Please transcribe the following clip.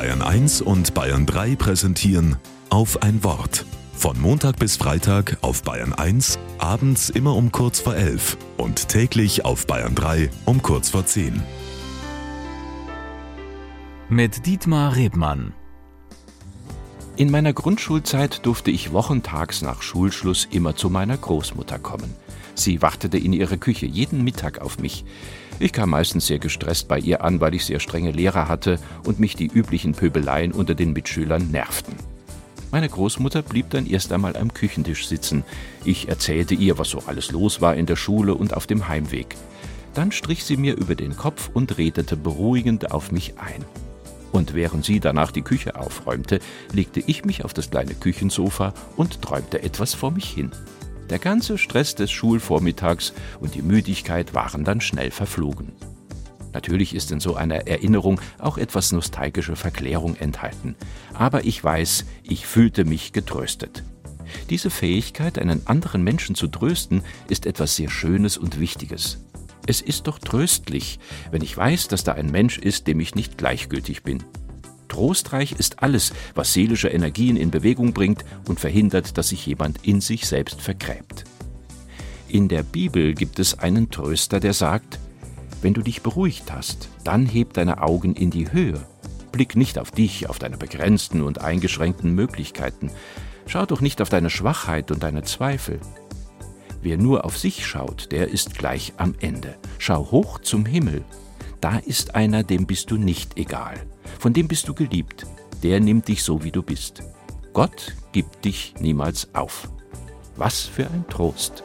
Bayern 1 und Bayern 3 präsentieren auf ein Wort. Von Montag bis Freitag auf Bayern 1, abends immer um kurz vor 11 und täglich auf Bayern 3 um kurz vor 10. Mit Dietmar Rebmann. In meiner Grundschulzeit durfte ich wochentags nach Schulschluss immer zu meiner Großmutter kommen. Sie wartete in ihrer Küche jeden Mittag auf mich. Ich kam meistens sehr gestresst bei ihr an, weil ich sehr strenge Lehrer hatte und mich die üblichen Pöbeleien unter den Mitschülern nervten. Meine Großmutter blieb dann erst einmal am Küchentisch sitzen. Ich erzählte ihr, was so alles los war in der Schule und auf dem Heimweg. Dann strich sie mir über den Kopf und redete beruhigend auf mich ein. Und während sie danach die Küche aufräumte, legte ich mich auf das kleine Küchensofa und träumte etwas vor mich hin. Der ganze Stress des Schulvormittags und die Müdigkeit waren dann schnell verflogen. Natürlich ist in so einer Erinnerung auch etwas nostalgische Verklärung enthalten, aber ich weiß, ich fühlte mich getröstet. Diese Fähigkeit, einen anderen Menschen zu trösten, ist etwas sehr Schönes und Wichtiges. Es ist doch tröstlich, wenn ich weiß, dass da ein Mensch ist, dem ich nicht gleichgültig bin. Trostreich ist alles, was seelische Energien in Bewegung bringt und verhindert, dass sich jemand in sich selbst vergräbt. In der Bibel gibt es einen Tröster, der sagt, wenn du dich beruhigt hast, dann heb deine Augen in die Höhe. Blick nicht auf dich, auf deine begrenzten und eingeschränkten Möglichkeiten. Schau doch nicht auf deine Schwachheit und deine Zweifel. Wer nur auf sich schaut, der ist gleich am Ende. Schau hoch zum Himmel. Da ist einer, dem bist du nicht egal von dem bist du geliebt, der nimmt dich so, wie du bist. Gott gibt dich niemals auf. Was für ein Trost.